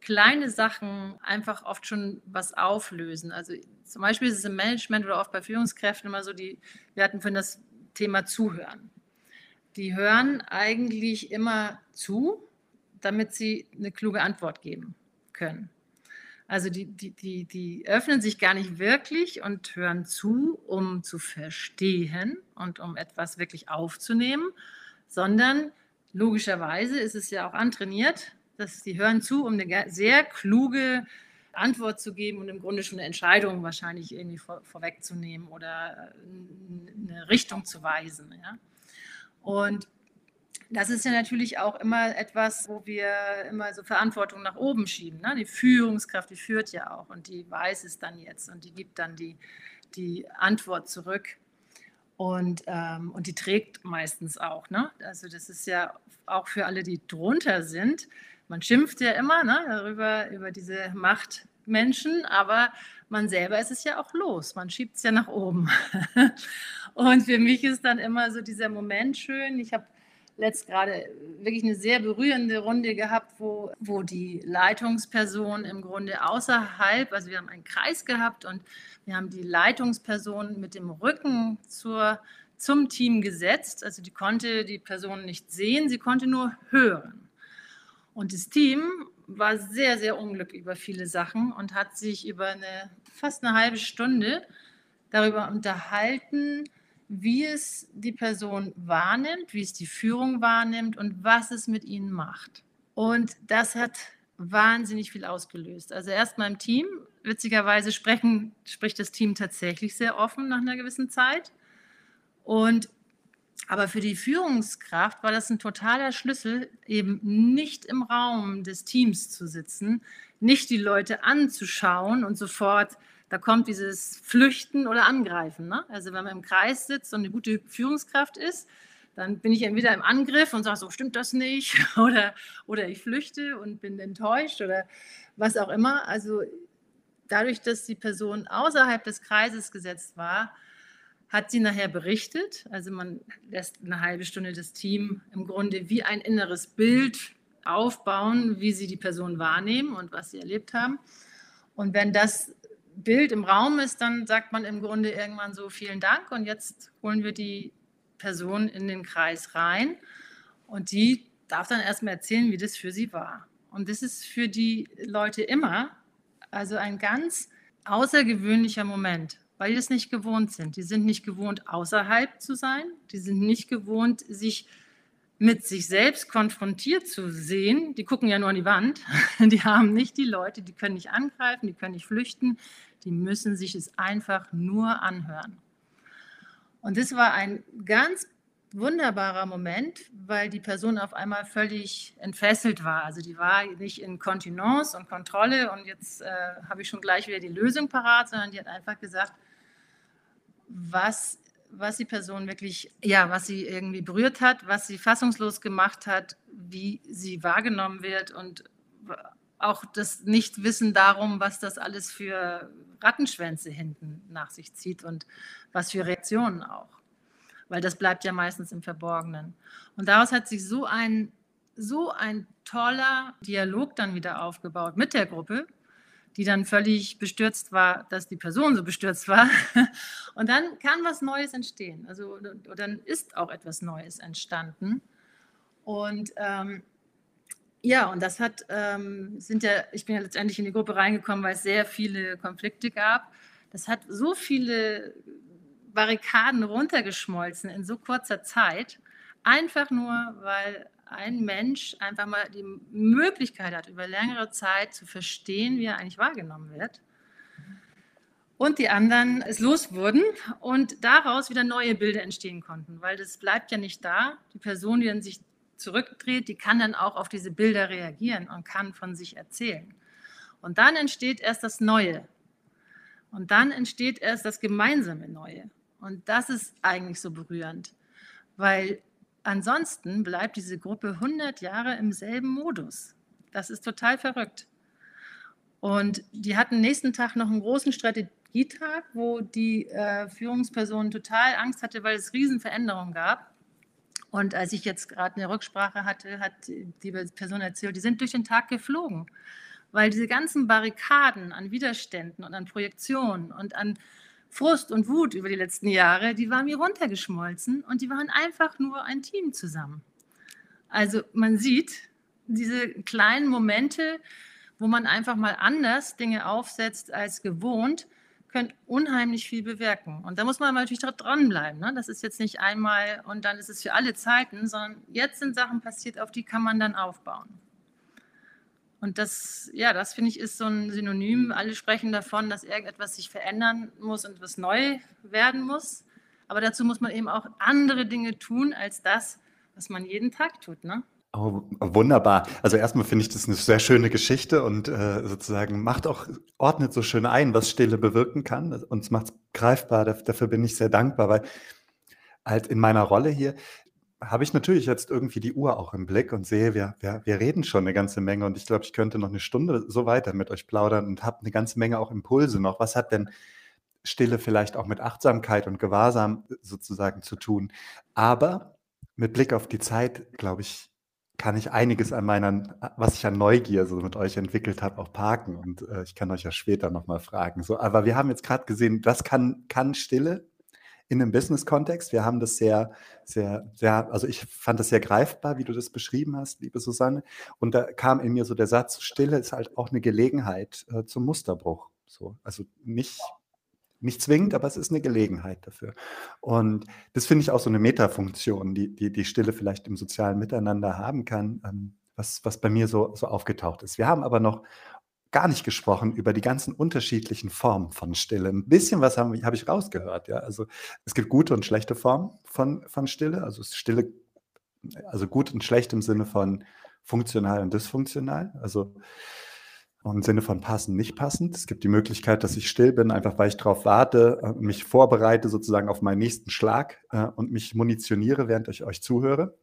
kleine Sachen einfach oft schon was auflösen. Also zum Beispiel ist es im Management oder oft bei Führungskräften immer so, die, wir hatten vorhin das Thema Zuhören. Die hören eigentlich immer zu, damit sie eine kluge Antwort geben können. Also die, die, die, die öffnen sich gar nicht wirklich und hören zu, um zu verstehen und um etwas wirklich aufzunehmen, sondern logischerweise ist es ja auch antrainiert, dass sie hören zu, um eine sehr kluge Antwort zu geben und im Grunde schon eine Entscheidung wahrscheinlich irgendwie vor, vorwegzunehmen oder eine Richtung zu weisen. Ja? Und das ist ja natürlich auch immer etwas, wo wir immer so Verantwortung nach oben schieben. Ne? Die Führungskraft, die führt ja auch und die weiß es dann jetzt und die gibt dann die, die Antwort zurück. Und, ähm, und die trägt meistens auch. Ne? Also das ist ja auch für alle, die drunter sind. Man schimpft ja immer ne, darüber, über diese Machtmenschen, aber man selber ist es ja auch los. Man schiebt es ja nach oben. und für mich ist dann immer so dieser Moment schön. Ich habe letzt gerade wirklich eine sehr berührende Runde gehabt, wo, wo die Leitungsperson im Grunde außerhalb, also wir haben einen Kreis gehabt und wir haben die Leitungsperson mit dem Rücken zur, zum Team gesetzt. Also die konnte die Person nicht sehen, sie konnte nur hören. Und das Team war sehr, sehr unglücklich über viele Sachen und hat sich über eine, fast eine halbe Stunde darüber unterhalten, wie es die Person wahrnimmt, wie es die Führung wahrnimmt und was es mit ihnen macht. Und das hat wahnsinnig viel ausgelöst. Also erstmal im Team, witzigerweise sprechen, spricht das Team tatsächlich sehr offen nach einer gewissen Zeit. Und aber für die Führungskraft war das ein totaler Schlüssel, eben nicht im Raum des Teams zu sitzen, nicht die Leute anzuschauen und sofort da kommt dieses Flüchten oder Angreifen. Ne? Also wenn man im Kreis sitzt und eine gute Führungskraft ist, dann bin ich entweder im Angriff und sage, so stimmt das nicht, oder, oder ich flüchte und bin enttäuscht oder was auch immer. Also dadurch, dass die Person außerhalb des Kreises gesetzt war, hat sie nachher berichtet. Also man lässt eine halbe Stunde das Team im Grunde wie ein inneres Bild aufbauen, wie sie die Person wahrnehmen und was sie erlebt haben. Und wenn das Bild im Raum ist, dann sagt man im Grunde irgendwann so vielen Dank und jetzt holen wir die Person in den Kreis rein und die darf dann erstmal erzählen, wie das für sie war. Und das ist für die Leute immer also ein ganz außergewöhnlicher Moment, weil die das nicht gewohnt sind. Die sind nicht gewohnt, außerhalb zu sein. Die sind nicht gewohnt, sich mit sich selbst konfrontiert zu sehen. Die gucken ja nur an die Wand. Die haben nicht die Leute, die können nicht angreifen, die können nicht flüchten, die müssen sich es einfach nur anhören. Und das war ein ganz wunderbarer Moment, weil die Person auf einmal völlig entfesselt war. Also die war nicht in Kontinence und Kontrolle und jetzt äh, habe ich schon gleich wieder die Lösung parat, sondern die hat einfach gesagt, was, was die Person wirklich, ja, was sie irgendwie berührt hat, was sie fassungslos gemacht hat, wie sie wahrgenommen wird und auch das Nichtwissen darum, was das alles für Rattenschwänze hinten nach sich zieht und was für Reaktionen auch. Weil das bleibt ja meistens im Verborgenen. Und daraus hat sich so ein, so ein toller Dialog dann wieder aufgebaut mit der Gruppe, die dann völlig bestürzt war, dass die Person so bestürzt war. Und dann kann was Neues entstehen. Also dann ist auch etwas Neues entstanden. Und ähm, ja, und das hat, ähm, sind ja, ich bin ja letztendlich in die Gruppe reingekommen, weil es sehr viele Konflikte gab. Das hat so viele Barrikaden runtergeschmolzen in so kurzer Zeit, einfach nur, weil ein Mensch einfach mal die Möglichkeit hat, über längere Zeit zu verstehen, wie er eigentlich wahrgenommen wird. Und die anderen es los wurden und daraus wieder neue Bilder entstehen konnten, weil das bleibt ja nicht da. Die Person, die dann sich zurückdreht, die kann dann auch auf diese Bilder reagieren und kann von sich erzählen. Und dann entsteht erst das Neue. Und dann entsteht erst das gemeinsame Neue. Und das ist eigentlich so berührend, weil ansonsten bleibt diese Gruppe 100 Jahre im selben Modus. Das ist total verrückt. Und die hatten nächsten Tag noch einen großen Strategietag, wo die äh, Führungsperson total Angst hatte, weil es Riesenveränderungen gab. Und als ich jetzt gerade eine Rücksprache hatte, hat die Person erzählt, die sind durch den Tag geflogen, weil diese ganzen Barrikaden an Widerständen und an Projektionen und an Frust und Wut über die letzten Jahre, die waren mir runtergeschmolzen und die waren einfach nur ein Team zusammen. Also man sieht diese kleinen Momente, wo man einfach mal anders Dinge aufsetzt als gewohnt, können unheimlich viel bewirken. Und da muss man natürlich dranbleiben. Ne? Das ist jetzt nicht einmal und dann ist es für alle Zeiten, sondern jetzt sind Sachen passiert, auf die kann man dann aufbauen. Und das, ja, das finde ich ist so ein Synonym. Alle sprechen davon, dass irgendetwas sich verändern muss und etwas neu werden muss. Aber dazu muss man eben auch andere Dinge tun als das, was man jeden Tag tut. Ne? Oh, wunderbar. Also erstmal finde ich das eine sehr schöne Geschichte und äh, sozusagen macht auch, ordnet so schön ein, was Stille bewirken kann. und macht es greifbar. Dafür bin ich sehr dankbar, weil halt in meiner Rolle hier habe ich natürlich jetzt irgendwie die Uhr auch im Blick und sehe, wir, wir, wir reden schon eine ganze Menge und ich glaube, ich könnte noch eine Stunde so weiter mit euch plaudern und habe eine ganze Menge auch Impulse noch. Was hat denn Stille vielleicht auch mit Achtsamkeit und Gewahrsam sozusagen zu tun? Aber mit Blick auf die Zeit, glaube ich, kann ich einiges an meiner, was ich an Neugier so mit euch entwickelt habe, auch parken. Und äh, ich kann euch ja später nochmal fragen. So, aber wir haben jetzt gerade gesehen, das kann, kann Stille in einem Business-Kontext. Wir haben das sehr, sehr, sehr, also ich fand das sehr greifbar, wie du das beschrieben hast, liebe Susanne. Und da kam in mir so der Satz, Stille ist halt auch eine Gelegenheit äh, zum Musterbruch. So, also nicht, nicht zwingend, aber es ist eine Gelegenheit dafür. Und das finde ich auch so eine Metafunktion, die, die die Stille vielleicht im sozialen Miteinander haben kann, ähm, was, was bei mir so, so aufgetaucht ist. Wir haben aber noch gar nicht gesprochen über die ganzen unterschiedlichen Formen von Stille. Ein bisschen was habe hab ich rausgehört. Ja? Also es gibt gute und schlechte Formen von, von Stille. Also Stille, also gut und schlecht im Sinne von funktional und dysfunktional. Also im Sinne von passend, nicht passend. Es gibt die Möglichkeit, dass ich still bin, einfach weil ich darauf warte, äh, mich vorbereite sozusagen auf meinen nächsten Schlag äh, und mich munitioniere, während ich euch zuhöre.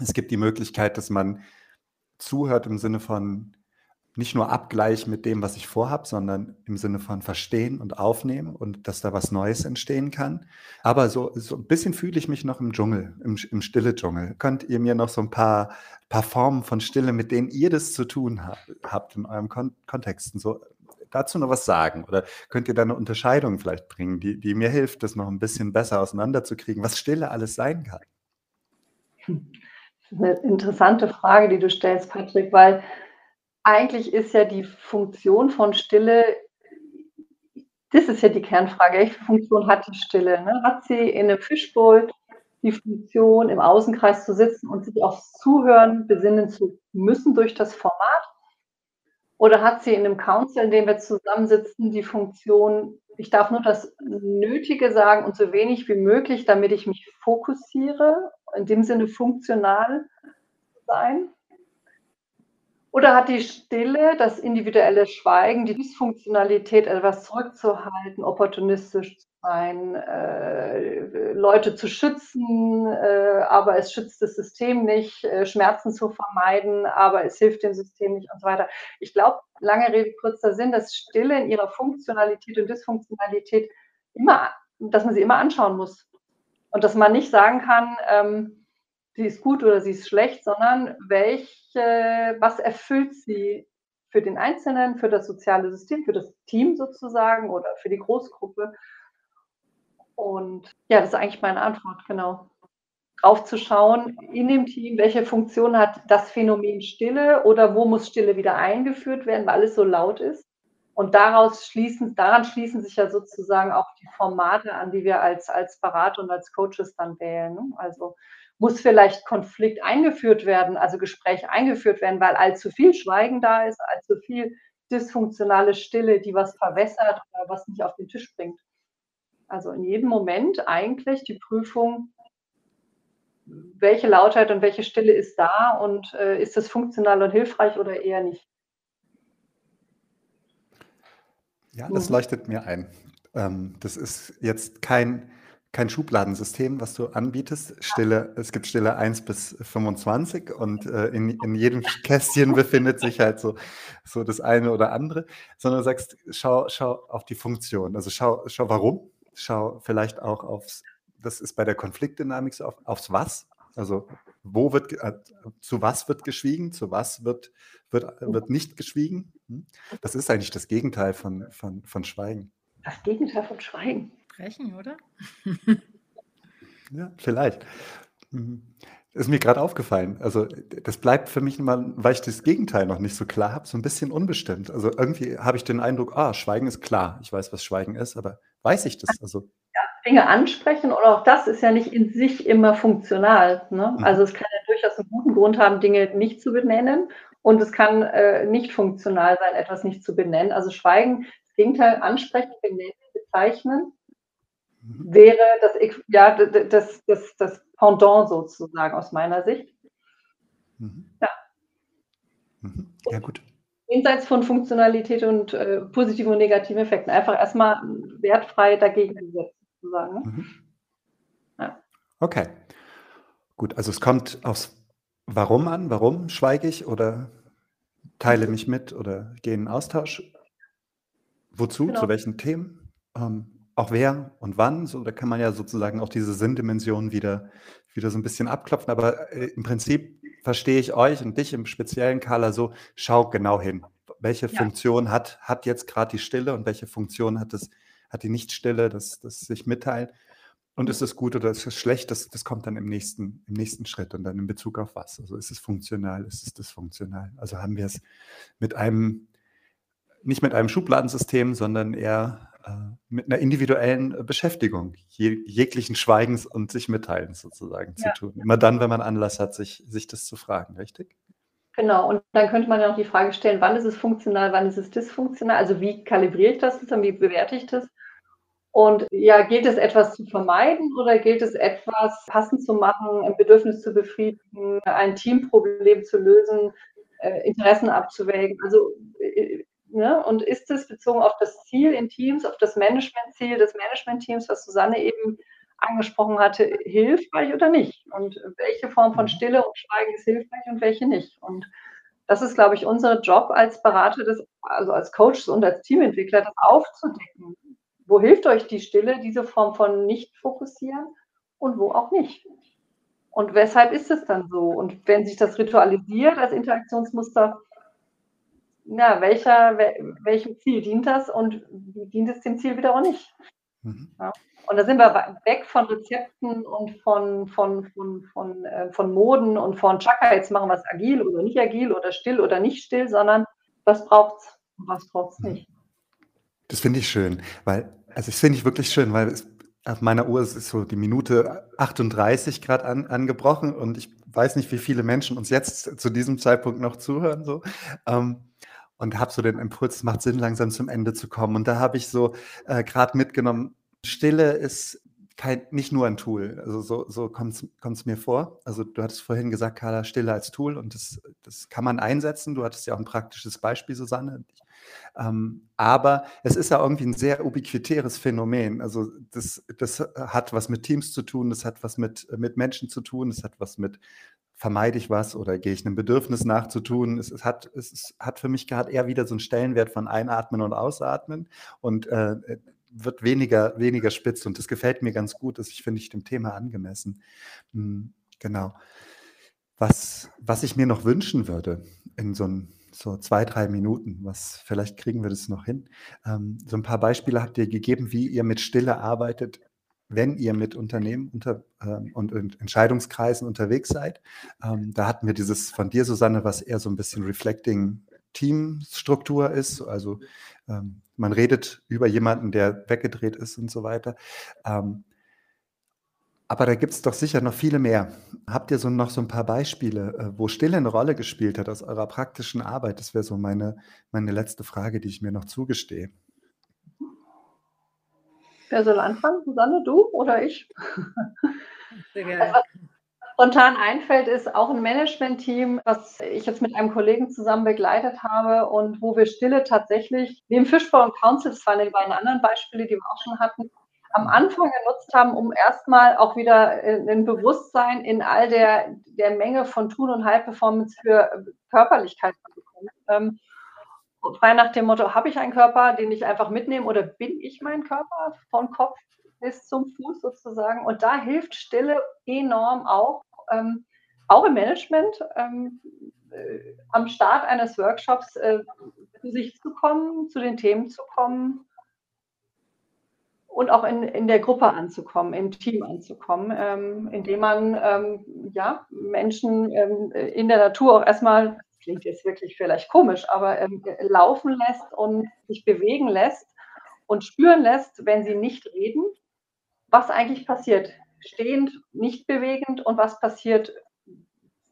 Es gibt die Möglichkeit, dass man zuhört im Sinne von nicht nur Abgleich mit dem, was ich vorhabe, sondern im Sinne von verstehen und aufnehmen und dass da was Neues entstehen kann. Aber so, so ein bisschen fühle ich mich noch im Dschungel, im, im stille Dschungel. Könnt ihr mir noch so ein paar, paar Formen von Stille, mit denen ihr das zu tun habt, habt in eurem Kon Kontexten, so dazu noch was sagen? Oder könnt ihr da eine Unterscheidung vielleicht bringen, die, die mir hilft, das noch ein bisschen besser auseinanderzukriegen, was Stille alles sein kann? Eine interessante Frage, die du stellst, Patrick, weil eigentlich ist ja die Funktion von Stille das ist ja die Kernfrage. Welche Funktion hat die Stille? Ne? Hat sie in einem Fischbowl die Funktion, im Außenkreis zu sitzen und sich aufs Zuhören besinnen zu müssen durch das Format? Oder hat sie in einem Council, in dem wir zusammensitzen, die Funktion, ich darf nur das Nötige sagen und so wenig wie möglich, damit ich mich fokussiere, in dem Sinne funktional sein? Oder hat die Stille, das individuelle Schweigen, die Dysfunktionalität, etwas zurückzuhalten, opportunistisch zu sein, äh, Leute zu schützen, äh, aber es schützt das System nicht, äh, Schmerzen zu vermeiden, aber es hilft dem System nicht und so weiter. Ich glaube, lange Rede, kurzer Sinn, dass Stille in ihrer Funktionalität und Dysfunktionalität immer, dass man sie immer anschauen muss. Und dass man nicht sagen kann, ähm, sie ist gut oder sie ist schlecht, sondern welche, was erfüllt sie für den Einzelnen, für das soziale System, für das Team sozusagen oder für die Großgruppe. Und ja, das ist eigentlich meine Antwort, genau. Draufzuschauen in dem Team, welche Funktion hat das Phänomen Stille oder wo muss Stille wieder eingeführt werden, weil alles so laut ist. Und daraus schließen, daran schließen sich ja sozusagen auch die Formate an, die wir als, als Berater und als Coaches dann wählen. Ne? Also muss vielleicht Konflikt eingeführt werden, also Gespräch eingeführt werden, weil allzu viel Schweigen da ist, allzu viel dysfunktionale Stille, die was verwässert oder was nicht auf den Tisch bringt. Also in jedem Moment eigentlich die Prüfung, welche Lautheit und welche Stille ist da und äh, ist das funktional und hilfreich oder eher nicht. Ja, das leuchtet mir ein. Ähm, das ist jetzt kein kein Schubladensystem, was du anbietest. Stille, es gibt Stille 1 bis 25 und äh, in, in jedem Kästchen befindet sich halt so, so das eine oder andere, sondern du sagst, schau, schau auf die Funktion. Also schau, schau warum, schau vielleicht auch aufs, das ist bei der Konfliktdynamik so, auf, aufs Was. Also wo wird, äh, zu was wird geschwiegen, zu was wird, wird, wird nicht geschwiegen. Hm? Das ist eigentlich das Gegenteil von, von, von Schweigen. Das Gegenteil von Schweigen sprechen, oder? ja, vielleicht. Mhm. Ist mir gerade aufgefallen. Also das bleibt für mich mal, weil ich das Gegenteil noch nicht so klar habe, so ein bisschen unbestimmt. Also irgendwie habe ich den Eindruck, ah, Schweigen ist klar. Ich weiß, was Schweigen ist, aber weiß ich das? Also ja, Dinge ansprechen und auch das ist ja nicht in sich immer funktional. Ne? Mhm. Also es kann ja durchaus einen guten Grund haben, Dinge nicht zu benennen und es kann äh, nicht funktional sein, etwas nicht zu benennen. Also Schweigen, das Gegenteil, ansprechen, benennen, bezeichnen. Wäre das, ja, das, das, das Pendant sozusagen aus meiner Sicht. Mhm. Ja. Mhm. Ja, gut. Jenseits von Funktionalität und äh, positiven und negativen Effekten. Einfach erstmal wertfrei dagegen gesetzt, sozusagen. Ne? Mhm. Ja. Okay. Gut, also es kommt aufs Warum an. Warum schweige ich oder teile mich mit oder gehe in Austausch? Wozu? Genau. Zu welchen Themen? Ähm, auch wer und wann. So, da kann man ja sozusagen auch diese Sinndimension wieder, wieder so ein bisschen abklopfen. Aber äh, im Prinzip verstehe ich euch und dich im speziellen, Carla, so, schau genau hin. Welche ja. Funktion hat, hat jetzt gerade die Stille und welche Funktion hat, das, hat die Nichtstille, das, das sich mitteilen? Und ist es gut oder ist es schlecht? Das, das kommt dann im nächsten, im nächsten Schritt und dann in Bezug auf was. Also ist es funktional, ist es dysfunktional? Also haben wir es mit einem, nicht mit einem Schubladensystem, sondern eher mit einer individuellen Beschäftigung, je, jeglichen Schweigens und sich mitteilen sozusagen ja. zu tun. Immer dann, wenn man Anlass hat, sich, sich das zu fragen, richtig? Genau, und dann könnte man ja noch die Frage stellen, wann ist es funktional, wann ist es dysfunktional? Also wie kalibriere ich das, wie bewerte ich das? Und ja, gilt es etwas zu vermeiden oder gilt es etwas passend zu machen, ein Bedürfnis zu befriedigen, ein Teamproblem zu lösen, äh, Interessen abzuwägen? Also, äh, ne? und ist es bezogen auf das Ziel in Teams, auf das Managementziel des Managementteams, was Susanne eben angesprochen hatte, hilfreich oder nicht? Und welche Form von mhm. Stille und Schweigen ist hilfreich und welche nicht? Und das ist, glaube ich, unser Job als Berater, des, also als Coaches und als Teamentwickler, das aufzudecken wo hilft euch die Stille, diese Form von nicht fokussieren und wo auch nicht? Und weshalb ist es dann so? Und wenn sich das ritualisiert als Interaktionsmuster, ja, welcher, welchem Ziel dient das und wie dient es dem Ziel wieder auch nicht? Mhm. Ja. Und da sind wir weg von Rezepten und von, von, von, von, äh, von Moden und von Chaka, jetzt machen wir es agil oder nicht agil oder still oder nicht still, sondern was braucht es und was braucht es nicht. Das finde ich schön, weil, also das finde ich wirklich schön, weil es, auf meiner Uhr ist so die Minute 38 gerade an, angebrochen und ich weiß nicht, wie viele Menschen uns jetzt zu diesem Zeitpunkt noch zuhören. So. Ähm, und habe so den Impuls, es macht Sinn, langsam zum Ende zu kommen. Und da habe ich so äh, gerade mitgenommen, Stille ist kein, nicht nur ein Tool. Also so, so kommt es mir vor. Also du hattest vorhin gesagt, Carla, Stille als Tool und das, das kann man einsetzen. Du hattest ja auch ein praktisches Beispiel, Susanne. Ähm, aber es ist ja irgendwie ein sehr ubiquitäres Phänomen. Also das, das hat was mit Teams zu tun, das hat was mit, mit Menschen zu tun, das hat was mit vermeide ich was oder gehe ich einem Bedürfnis nachzutun. Es, es, hat, es hat für mich gerade eher wieder so einen Stellenwert von Einatmen und Ausatmen und äh, wird weniger, weniger spitz und das gefällt mir ganz gut. Das ich finde ich dem Thema angemessen. Hm, genau. Was, was ich mir noch wünschen würde in so einem so zwei, drei Minuten. Was vielleicht kriegen wir das noch hin. Ähm, so ein paar Beispiele habt ihr gegeben, wie ihr mit Stille arbeitet, wenn ihr mit Unternehmen unter, ähm, und, und, Entscheidungskreisen unterwegs seid. Ähm, da hatten wir dieses von dir, Susanne, was eher so ein bisschen Reflecting Teamstruktur ist. Also ähm, man redet über jemanden, der weggedreht ist und so weiter. Ähm, aber da gibt es doch sicher noch viele mehr. Habt ihr so noch so ein paar Beispiele, äh, wo Stille eine Rolle gespielt hat aus eurer praktischen Arbeit? Das wäre so meine, meine letzte Frage, die ich mir noch zugestehe. Wer soll anfangen? Susanne, du oder ich? Sehr gerne. Also, was spontan einfällt, ist auch ein Management-Team, was ich jetzt mit einem Kollegen zusammen begleitet habe und wo wir Stille tatsächlich, neben Fishbowl und Council, das waren die beiden anderen Beispiele, die wir auch schon hatten, am Anfang genutzt haben, um erstmal auch wieder ein Bewusstsein in all der, der Menge von Tun- und High-Performance für Körperlichkeit zu bekommen. Frei nach dem Motto, habe ich einen Körper, den ich einfach mitnehme oder bin ich mein Körper von Kopf bis zum Fuß sozusagen? Und da hilft Stille enorm auch, ähm, auch im Management, ähm, äh, am Start eines Workshops äh, zu sich zu kommen, zu den Themen zu kommen und auch in, in der Gruppe anzukommen, im Team anzukommen, ähm, indem man ähm, ja, Menschen ähm, in der Natur auch erstmal, klingt jetzt wirklich vielleicht komisch, aber ähm, laufen lässt und sich bewegen lässt und spüren lässt, wenn sie nicht reden, was eigentlich passiert. Stehend, nicht bewegend und was passiert,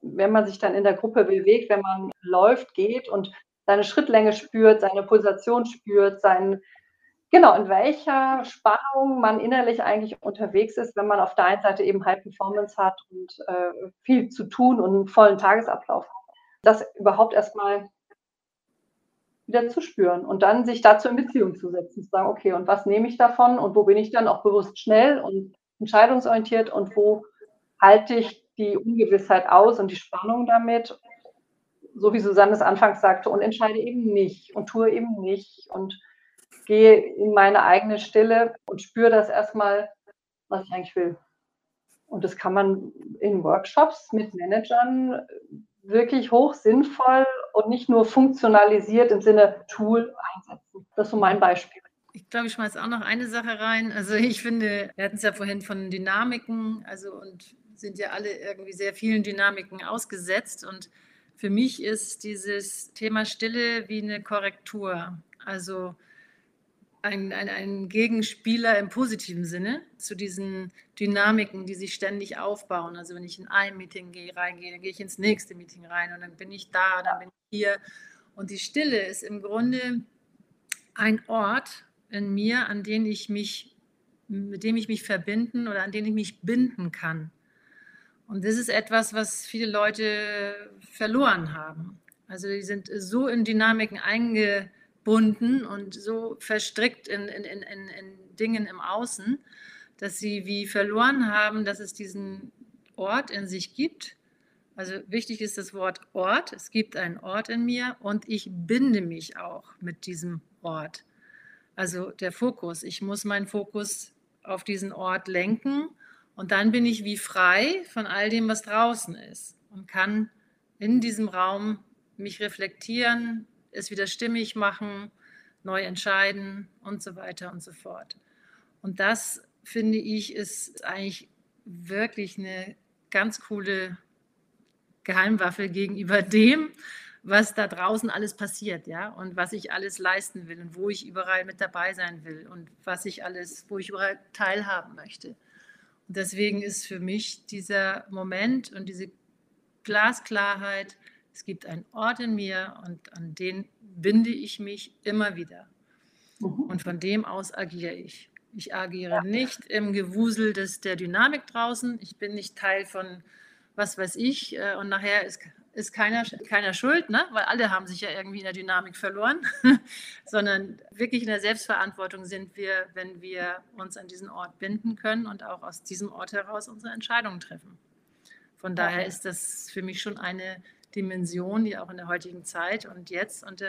wenn man sich dann in der Gruppe bewegt, wenn man läuft, geht und seine Schrittlänge spürt, seine Pulsation spürt, seinen Genau, in welcher Spannung man innerlich eigentlich unterwegs ist, wenn man auf der einen Seite eben High Performance hat und äh, viel zu tun und einen vollen Tagesablauf hat. Das überhaupt erstmal wieder zu spüren und dann sich dazu in Beziehung zu setzen, zu sagen, okay, und was nehme ich davon und wo bin ich dann auch bewusst schnell und entscheidungsorientiert und wo halte ich die Ungewissheit aus und die Spannung damit, so wie Susanne es anfangs sagte, und entscheide eben nicht und tue eben nicht und gehe in meine eigene Stille und spüre das erstmal, was ich eigentlich will. Und das kann man in Workshops mit Managern wirklich hoch sinnvoll und nicht nur funktionalisiert im Sinne Tool einsetzen. Das ist so mein Beispiel. Ich glaube, ich schmeiße auch noch eine Sache rein. Also ich finde, wir hatten es ja vorhin von Dynamiken, also und sind ja alle irgendwie sehr vielen Dynamiken ausgesetzt. Und für mich ist dieses Thema Stille wie eine Korrektur. Also ein, ein, ein, Gegenspieler im positiven Sinne zu diesen Dynamiken, die sich ständig aufbauen. Also wenn ich in ein Meeting gehe, reingehe, dann gehe ich ins nächste Meeting rein und dann bin ich da, dann bin ich hier. Und die Stille ist im Grunde ein Ort in mir, an den ich mich, mit dem ich mich verbinden oder an den ich mich binden kann. Und das ist etwas, was viele Leute verloren haben. Also die sind so in Dynamiken eingebunden gebunden und so verstrickt in, in, in, in Dingen im Außen, dass sie wie verloren haben, dass es diesen Ort in sich gibt. Also wichtig ist das Wort Ort. Es gibt einen Ort in mir und ich binde mich auch mit diesem Ort. Also der Fokus. Ich muss meinen Fokus auf diesen Ort lenken und dann bin ich wie frei von all dem, was draußen ist und kann in diesem Raum mich reflektieren, es wieder stimmig machen, neu entscheiden und so weiter und so fort. Und das finde ich ist eigentlich wirklich eine ganz coole Geheimwaffe gegenüber dem, was da draußen alles passiert, ja, und was ich alles leisten will und wo ich überall mit dabei sein will und was ich alles, wo ich überall teilhaben möchte. Und deswegen ist für mich dieser Moment und diese Glasklarheit es gibt einen Ort in mir und an den binde ich mich immer wieder. Mhm. Und von dem aus agiere ich. Ich agiere ja. nicht im Gewusel des, der Dynamik draußen. Ich bin nicht Teil von was weiß ich. Äh, und nachher ist, ist keiner, keiner schuld, ne? weil alle haben sich ja irgendwie in der Dynamik verloren. Sondern wirklich in der Selbstverantwortung sind wir, wenn wir uns an diesen Ort binden können und auch aus diesem Ort heraus unsere Entscheidungen treffen. Von daher ist das für mich schon eine Dimension, die auch in der heutigen Zeit und jetzt unter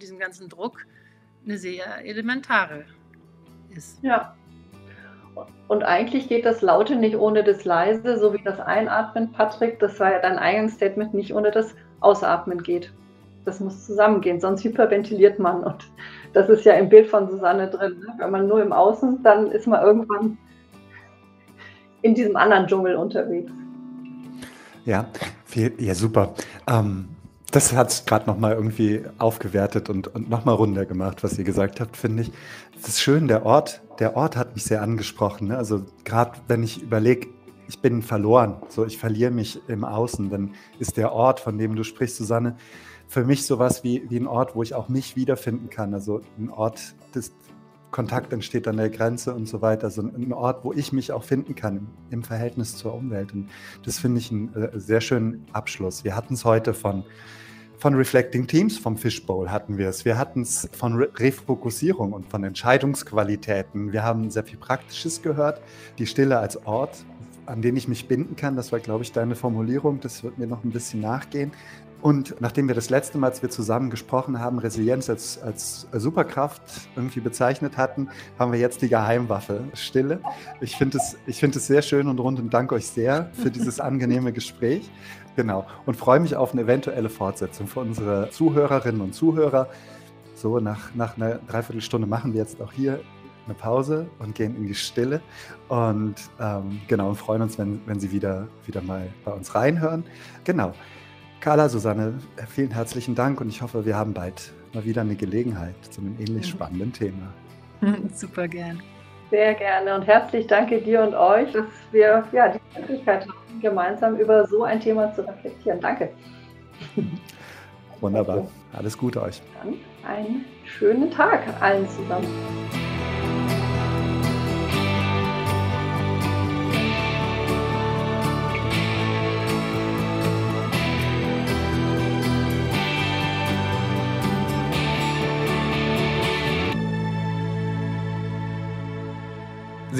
diesem ganzen Druck eine sehr elementare ist. Ja. Und eigentlich geht das Laute nicht ohne das Leise, so wie das Einatmen, Patrick, das war ja dein Eingangsstatement, nicht ohne das Ausatmen geht. Das muss zusammengehen, sonst hyperventiliert man. Und das ist ja im Bild von Susanne drin. Ne? Wenn man nur im Außen, dann ist man irgendwann in diesem anderen Dschungel unterwegs. Ja, ja super. Ähm, das hat es gerade nochmal irgendwie aufgewertet und, und nochmal runder gemacht, was ihr gesagt habt, finde ich. Das ist schön, der Ort, der Ort hat mich sehr angesprochen. Ne? Also gerade wenn ich überlege, ich bin verloren, so ich verliere mich im Außen, dann ist der Ort, von dem du sprichst, Susanne, für mich sowas wie, wie ein Ort, wo ich auch mich wiederfinden kann. Also ein Ort des, Kontakt entsteht an der Grenze und so weiter. So ein Ort, wo ich mich auch finden kann im Verhältnis zur Umwelt. Und das finde ich einen äh, sehr schönen Abschluss. Wir hatten es heute von, von Reflecting Teams, vom Fishbowl hatten wir es. Wir hatten es von Re Refokussierung und von Entscheidungsqualitäten. Wir haben sehr viel Praktisches gehört. Die Stille als Ort, an den ich mich binden kann. Das war, glaube ich, deine Formulierung. Das wird mir noch ein bisschen nachgehen. Und nachdem wir das letzte Mal, als wir zusammen gesprochen haben, Resilienz als, als Superkraft irgendwie bezeichnet hatten, haben wir jetzt die Geheimwaffe, Stille. Ich finde es, find es sehr schön und rund und danke euch sehr für dieses angenehme Gespräch. Genau. Und freue mich auf eine eventuelle Fortsetzung für unsere Zuhörerinnen und Zuhörer. So, nach, nach einer Dreiviertelstunde machen wir jetzt auch hier eine Pause und gehen in die Stille. Und ähm, genau, und freuen uns, wenn, wenn Sie wieder, wieder mal bei uns reinhören. Genau. Carla, Susanne, vielen herzlichen Dank und ich hoffe, wir haben bald mal wieder eine Gelegenheit zu einem ähnlich spannenden Thema. Super gern. Sehr gerne und herzlich danke dir und euch, dass wir ja, die Möglichkeit haben, gemeinsam über so ein Thema zu reflektieren. Danke. Wunderbar. Alles Gute euch. Dann einen schönen Tag allen zusammen.